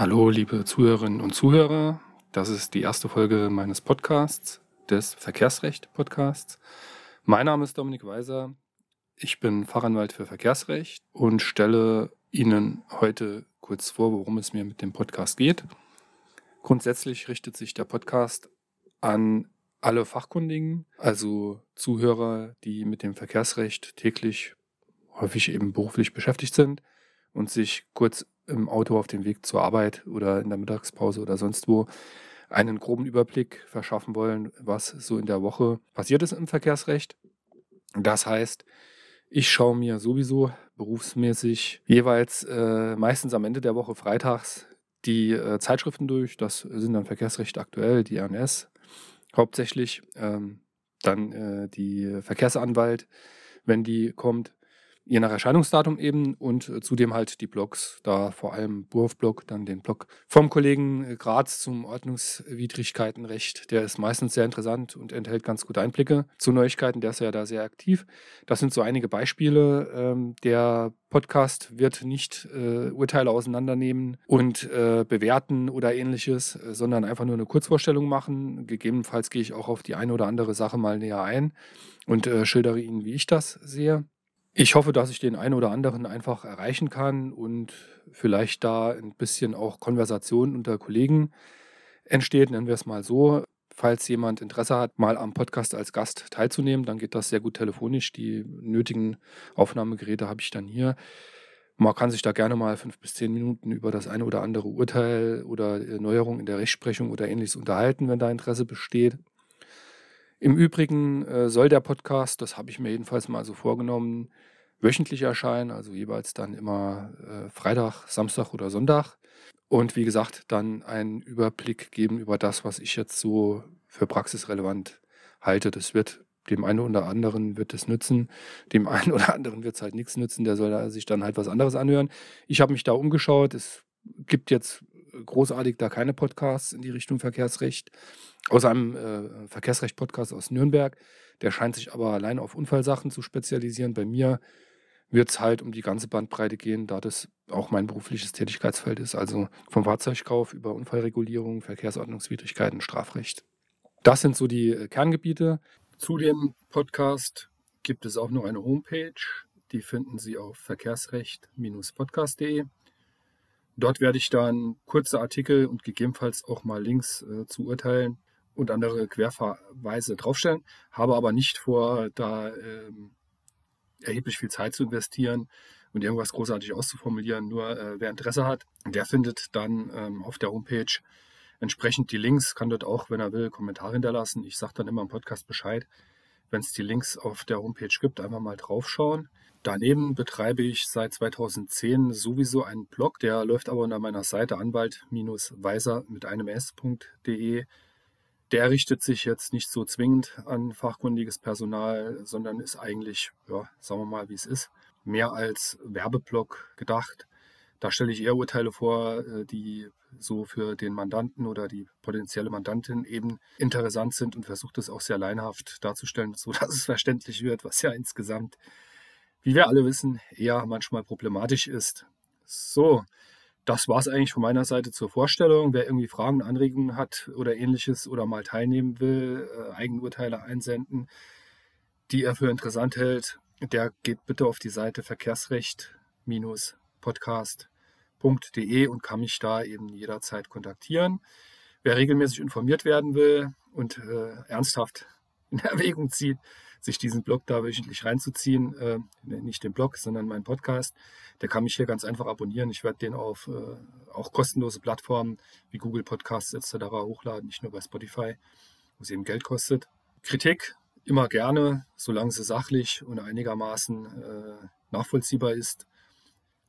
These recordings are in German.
Hallo, liebe Zuhörerinnen und Zuhörer. Das ist die erste Folge meines Podcasts, des Verkehrsrecht-Podcasts. Mein Name ist Dominik Weiser. Ich bin Fachanwalt für Verkehrsrecht und stelle Ihnen heute kurz vor, worum es mir mit dem Podcast geht. Grundsätzlich richtet sich der Podcast an alle Fachkundigen, also Zuhörer, die mit dem Verkehrsrecht täglich häufig eben beruflich beschäftigt sind und sich kurz im Auto auf dem Weg zur Arbeit oder in der Mittagspause oder sonst wo einen groben Überblick verschaffen wollen, was so in der Woche passiert ist im Verkehrsrecht. Das heißt, ich schaue mir sowieso berufsmäßig jeweils äh, meistens am Ende der Woche freitags die äh, Zeitschriften durch. Das sind dann Verkehrsrecht aktuell, die RNS hauptsächlich. Ähm, dann äh, die Verkehrsanwalt, wenn die kommt je nach Erscheinungsdatum eben und äh, zudem halt die Blogs, da vor allem Wurfblog, dann den Blog vom Kollegen äh, Graz zum Ordnungswidrigkeitenrecht. Der ist meistens sehr interessant und enthält ganz gute Einblicke zu Neuigkeiten. Der ist ja da sehr aktiv. Das sind so einige Beispiele. Ähm, der Podcast wird nicht äh, Urteile auseinandernehmen und bewerten oder ähnliches, äh, sondern einfach nur eine Kurzvorstellung machen. Gegebenenfalls gehe ich auch auf die eine oder andere Sache mal näher ein und schildere Ihnen, wie ich das sehe. Ich hoffe, dass ich den einen oder anderen einfach erreichen kann und vielleicht da ein bisschen auch Konversation unter Kollegen entsteht, nennen wir es mal so. Falls jemand Interesse hat, mal am Podcast als Gast teilzunehmen, dann geht das sehr gut telefonisch. Die nötigen Aufnahmegeräte habe ich dann hier. Man kann sich da gerne mal fünf bis zehn Minuten über das eine oder andere Urteil oder Neuerung in der Rechtsprechung oder ähnliches unterhalten, wenn da Interesse besteht. Im Übrigen äh, soll der Podcast, das habe ich mir jedenfalls mal so vorgenommen, wöchentlich erscheinen, also jeweils dann immer äh, Freitag, Samstag oder Sonntag. Und wie gesagt, dann einen Überblick geben über das, was ich jetzt so für praxisrelevant halte. Das wird dem einen oder anderen wird es nützen, dem einen oder anderen wird es halt nichts nützen, der soll sich dann halt was anderes anhören. Ich habe mich da umgeschaut, es gibt jetzt großartig da keine Podcasts in die Richtung Verkehrsrecht, außer einem äh, Verkehrsrecht-Podcast aus Nürnberg. Der scheint sich aber allein auf Unfallsachen zu spezialisieren. Bei mir wird es halt um die ganze Bandbreite gehen, da das auch mein berufliches Tätigkeitsfeld ist, also vom Fahrzeugkauf über Unfallregulierung, Verkehrsordnungswidrigkeiten, Strafrecht. Das sind so die äh, Kerngebiete. Zu dem Podcast gibt es auch noch eine Homepage, die finden Sie auf verkehrsrecht-podcast.de. Dort werde ich dann kurze Artikel und gegebenenfalls auch mal Links äh, zu Urteilen und andere Querverweise draufstellen, habe aber nicht vor, da ähm, erheblich viel Zeit zu investieren und irgendwas großartig auszuformulieren. Nur äh, wer Interesse hat, der findet dann ähm, auf der Homepage entsprechend die Links, kann dort auch, wenn er will, Kommentare hinterlassen. Ich sage dann immer im Podcast Bescheid, wenn es die Links auf der Homepage gibt, einfach mal draufschauen. Daneben betreibe ich seit 2010 sowieso einen Blog, der läuft aber unter meiner Seite anwalt-weiser mit einem s.de. Der richtet sich jetzt nicht so zwingend an fachkundiges Personal, sondern ist eigentlich, ja, sagen wir mal, wie es ist, mehr als Werbeblog gedacht. Da stelle ich eher Urteile vor, äh, die so für den Mandanten oder die potenzielle Mandantin eben interessant sind und versuche das auch sehr leinhaft darzustellen, sodass es verständlich wird, was ja insgesamt wie wir alle wissen, eher manchmal problematisch ist. So, das war es eigentlich von meiner Seite zur Vorstellung. Wer irgendwie Fragen, Anregungen hat oder ähnliches oder mal teilnehmen will, äh, Eigenurteile einsenden, die er für interessant hält, der geht bitte auf die Seite verkehrsrecht-podcast.de und kann mich da eben jederzeit kontaktieren. Wer regelmäßig informiert werden will und äh, ernsthaft in Erwägung zieht, sich diesen Blog da wöchentlich reinzuziehen, äh, nicht den Blog, sondern meinen Podcast, der kann mich hier ganz einfach abonnieren. Ich werde den auf äh, auch kostenlose Plattformen wie Google Podcasts etc. hochladen, nicht nur bei Spotify, wo es eben Geld kostet. Kritik immer gerne, solange sie sachlich und einigermaßen äh, nachvollziehbar ist.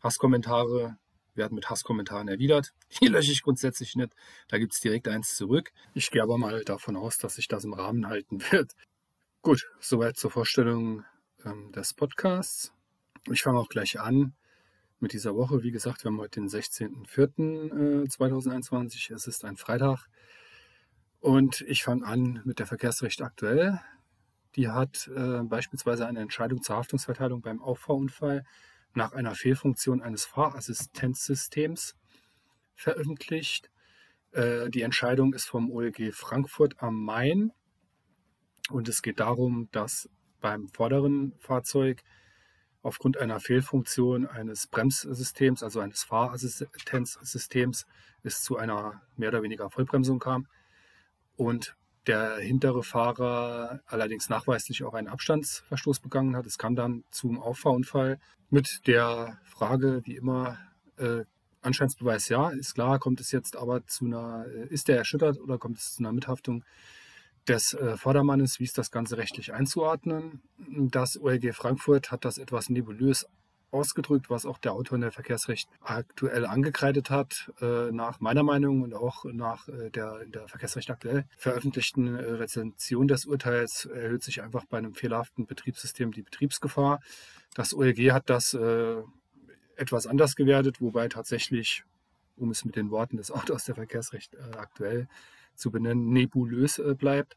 Hasskommentare werden mit Hasskommentaren erwidert. Die lösche ich grundsätzlich nicht. Da gibt es direkt eins zurück. Ich gehe aber mal davon aus, dass sich das im Rahmen halten wird. Gut, soweit zur Vorstellung ähm, des Podcasts. Ich fange auch gleich an mit dieser Woche. Wie gesagt, wir haben heute den 16.04.2021. Äh, es ist ein Freitag. Und ich fange an mit der Verkehrsrecht aktuell. Die hat äh, beispielsweise eine Entscheidung zur Haftungsverteilung beim Auffahrunfall nach einer Fehlfunktion eines Fahrassistenzsystems veröffentlicht. Äh, die Entscheidung ist vom OLG Frankfurt am Main und es geht darum, dass beim vorderen Fahrzeug aufgrund einer Fehlfunktion eines Bremssystems, also eines Fahrassistenzsystems, es zu einer mehr oder weniger Vollbremsung kam. Und der hintere Fahrer allerdings nachweislich auch einen Abstandsverstoß begangen hat. Es kam dann zum Auffahrunfall. Mit der Frage, wie immer, äh, Anscheinsbeweis ja, ist klar, kommt es jetzt aber zu einer, äh, ist der erschüttert oder kommt es zu einer Mithaftung des äh, Vordermannes, wie ist das Ganze rechtlich einzuordnen? Das OLG Frankfurt hat das etwas nebulös ausgedrückt, was auch der Autor in der Verkehrsrecht aktuell angekreidet hat. Äh, nach meiner Meinung und auch nach äh, der in der Verkehrsrecht aktuell veröffentlichten äh, Rezension des Urteils erhöht sich einfach bei einem fehlerhaften Betriebssystem die Betriebsgefahr. Das OLG hat das äh, etwas anders gewertet, wobei tatsächlich, um es mit den Worten des Autors der Verkehrsrecht äh, aktuell zu benennen, nebulös äh, bleibt.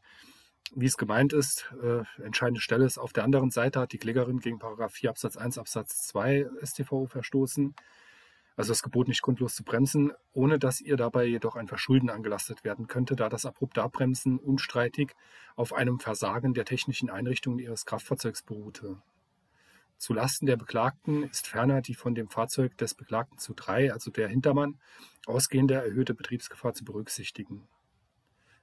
Wie es gemeint ist, äh, entscheidende Stelle ist, auf der anderen Seite hat die Klägerin gegen 4 Absatz 1 Absatz 2 StVO verstoßen, also das Gebot nicht grundlos zu bremsen, ohne dass ihr dabei jedoch ein Verschulden angelastet werden könnte, da das abrupte Abbremsen unstreitig auf einem Versagen der technischen Einrichtungen ihres Kraftfahrzeugs beruhte. Zu Lasten der Beklagten ist ferner die von dem Fahrzeug des Beklagten zu 3, also der Hintermann, ausgehende erhöhte Betriebsgefahr zu berücksichtigen.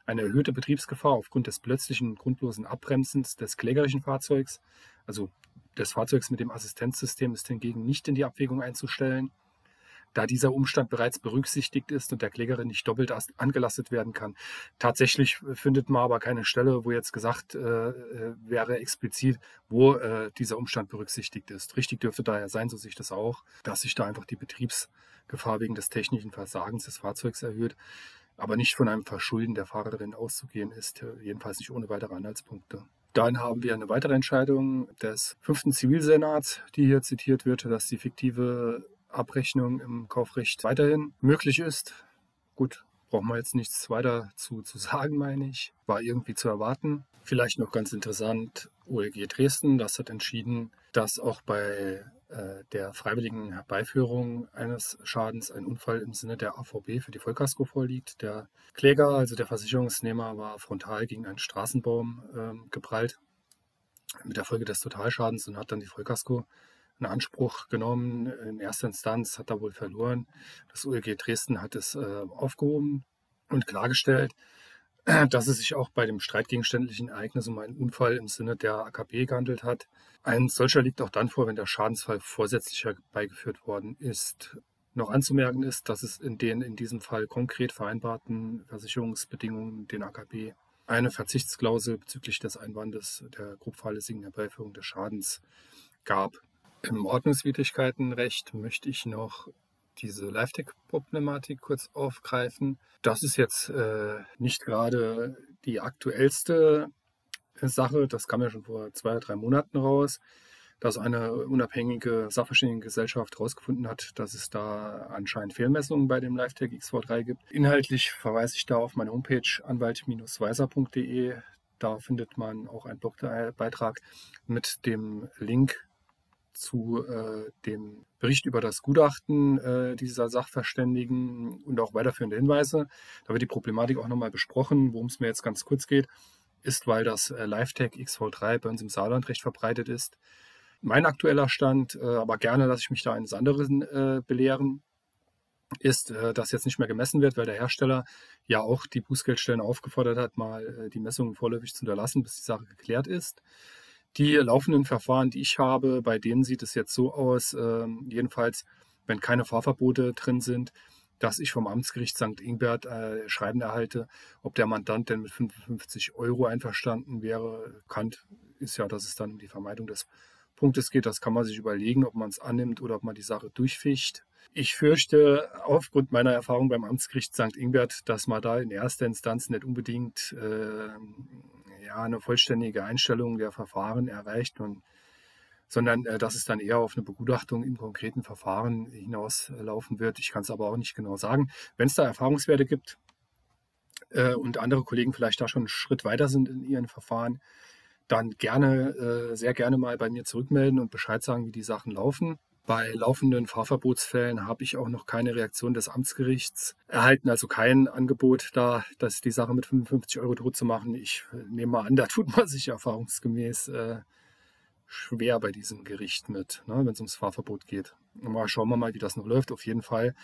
Eine erhöhte Betriebsgefahr aufgrund des plötzlichen und grundlosen Abbremsens des klägerischen Fahrzeugs, also des Fahrzeugs mit dem Assistenzsystem, ist hingegen nicht in die Abwägung einzustellen, da dieser Umstand bereits berücksichtigt ist und der Klägerin nicht doppelt angelastet werden kann. Tatsächlich findet man aber keine Stelle, wo jetzt gesagt äh, äh, wäre explizit, wo äh, dieser Umstand berücksichtigt ist. Richtig dürfte daher sein, so sehe ich das auch, dass sich da einfach die Betriebsgefahr wegen des technischen Versagens des Fahrzeugs erhöht aber nicht von einem Verschulden der Fahrerin auszugehen ist, äh, jedenfalls nicht ohne weitere Anhaltspunkte. Dann haben wir eine weitere Entscheidung des fünften Zivilsenats, die hier zitiert wird, dass die fiktive Abrechnung im Kaufrecht weiterhin möglich ist. Gut, brauchen wir jetzt nichts weiter zu, zu sagen, meine ich. War irgendwie zu erwarten. Vielleicht noch ganz interessant, OLG Dresden, das hat entschieden, dass auch bei äh, der freiwilligen Herbeiführung eines Schadens ein Unfall im Sinne der AVB für die Vollkasko vorliegt. Der Kläger, also der Versicherungsnehmer, war frontal gegen einen Straßenbaum äh, geprallt mit der Folge des Totalschadens und hat dann die Vollkasko in Anspruch genommen. In erster Instanz hat er wohl verloren. Das OLG Dresden hat es äh, aufgehoben und klargestellt, dass es sich auch bei dem streitgegenständlichen Ereignis um einen Unfall im Sinne der AKB gehandelt hat. Ein solcher liegt auch dann vor, wenn der Schadensfall vorsätzlich herbeigeführt worden ist. Noch anzumerken ist, dass es in den in diesem Fall konkret vereinbarten Versicherungsbedingungen den AKB eine Verzichtsklausel bezüglich des Einwandes der grob Herbeiführung des Schadens gab. Im Ordnungswidrigkeitenrecht möchte ich noch diese Live-Tech-Problematik kurz aufgreifen. Das ist jetzt äh, nicht gerade die aktuellste Sache. Das kam ja schon vor zwei, drei Monaten raus, dass eine unabhängige Sachverständigengesellschaft herausgefunden hat, dass es da anscheinend Fehlmessungen bei dem LiveTech XV3 gibt. Inhaltlich verweise ich da auf meine Homepage anwalt-weiser.de. Da findet man auch einen Blogbeitrag mit dem Link zu äh, dem Bericht über das Gutachten äh, dieser Sachverständigen und auch weiterführende Hinweise. Da wird die Problematik auch nochmal besprochen. Worum es mir jetzt ganz kurz geht, ist, weil das äh, LiveTech XV3 bei uns im Saarland recht verbreitet ist. Mein aktueller Stand, äh, aber gerne lasse ich mich da eines anderen äh, belehren, ist, äh, dass jetzt nicht mehr gemessen wird, weil der Hersteller ja auch die Bußgeldstellen aufgefordert hat, mal äh, die Messungen vorläufig zu unterlassen, bis die Sache geklärt ist. Die laufenden Verfahren, die ich habe, bei denen sieht es jetzt so aus, äh, jedenfalls, wenn keine Fahrverbote drin sind, dass ich vom Amtsgericht St. Ingbert äh, Schreiben erhalte, ob der Mandant denn mit 55 Euro einverstanden wäre. Kant ist ja, dass es dann um die Vermeidung des Punktes geht. Das kann man sich überlegen, ob man es annimmt oder ob man die Sache durchficht. Ich fürchte aufgrund meiner Erfahrung beim Amtsgericht St. Ingbert, dass man da in erster Instanz nicht unbedingt äh, ja, eine vollständige Einstellung der Verfahren erreicht, und, sondern äh, dass es dann eher auf eine Begutachtung im konkreten Verfahren hinauslaufen wird. Ich kann es aber auch nicht genau sagen. Wenn es da Erfahrungswerte gibt äh, und andere Kollegen vielleicht da schon einen Schritt weiter sind in ihren Verfahren, dann gerne, äh, sehr gerne mal bei mir zurückmelden und Bescheid sagen, wie die Sachen laufen. Bei laufenden Fahrverbotsfällen habe ich auch noch keine Reaktion des Amtsgerichts erhalten, also kein Angebot da, dass die Sache mit 55 Euro tot zu machen. Ich nehme mal an, da tut man sich erfahrungsgemäß äh, schwer bei diesem Gericht mit, ne, wenn es ums Fahrverbot geht. Mal schauen wir mal, wie das noch läuft. Auf jeden Fall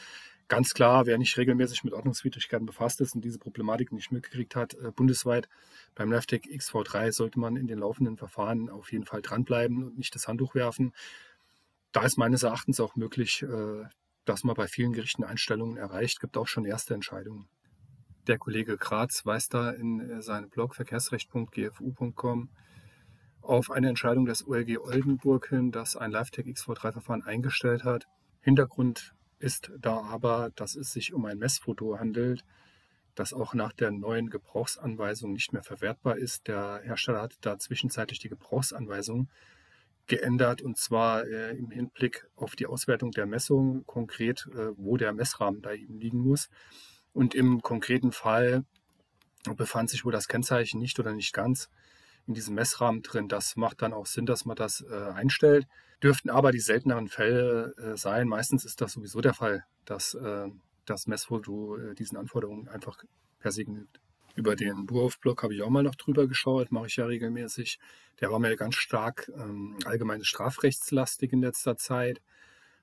ganz klar, wer nicht regelmäßig mit Ordnungswidrigkeiten befasst ist und diese Problematik nicht mitgekriegt hat, äh, bundesweit beim LAVTEC XV3 sollte man in den laufenden Verfahren auf jeden Fall dranbleiben und nicht das Handtuch werfen da ist meines Erachtens auch möglich, äh, dass man bei vielen Gerichten Einstellungen erreicht. Gibt auch schon erste Entscheidungen. Der Kollege Graz weist da in äh, seinem Blog verkehrsrecht.gfu.com auf eine Entscheidung des OLG Oldenburg hin, das ein LiveTech XV3-Verfahren eingestellt hat. Hintergrund ist da aber, dass es sich um ein Messfoto handelt, das auch nach der neuen Gebrauchsanweisung nicht mehr verwertbar ist. Der Hersteller hat da zwischenzeitlich die Gebrauchsanweisung geändert und zwar äh, im Hinblick auf die Auswertung der Messung, konkret, äh, wo der Messrahmen da eben liegen muss. Und im konkreten Fall befand sich wohl das Kennzeichen nicht oder nicht ganz in diesem Messrahmen drin. Das macht dann auch Sinn, dass man das äh, einstellt. Dürften aber die selteneren Fälle äh, sein. Meistens ist das sowieso der Fall, dass äh, das Messfoto äh, diesen Anforderungen einfach per se genügt. Über den Buhauf-Blog habe ich auch mal noch drüber geschaut, mache ich ja regelmäßig. Der war mir ganz stark ähm, allgemeines Strafrechtslastig in letzter Zeit.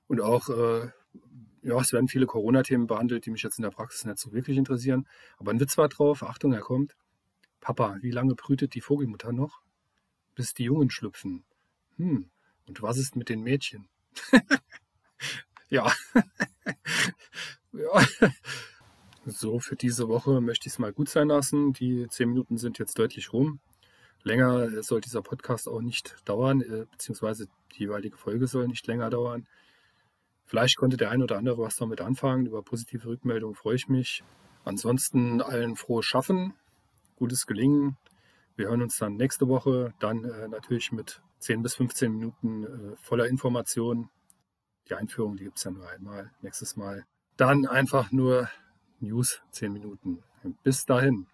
Und auch, äh, ja, es werden viele Corona-Themen behandelt, die mich jetzt in der Praxis nicht so wirklich interessieren. Aber ein Witz war drauf, Achtung, er kommt. Papa, wie lange brütet die Vogelmutter noch? Bis die Jungen schlüpfen. Hm, und was ist mit den Mädchen? ja. ja. So, für diese Woche möchte ich es mal gut sein lassen. Die zehn Minuten sind jetzt deutlich rum. Länger soll dieser Podcast auch nicht dauern, äh, beziehungsweise die jeweilige Folge soll nicht länger dauern. Vielleicht konnte der ein oder andere was damit anfangen. Über positive Rückmeldungen freue ich mich. Ansonsten allen frohes Schaffen, gutes Gelingen. Wir hören uns dann nächste Woche, dann äh, natürlich mit 10 bis 15 Minuten äh, voller Informationen. Die Einführung, die gibt es ja nur einmal, nächstes Mal. Dann einfach nur News 10 Minuten. Bis dahin.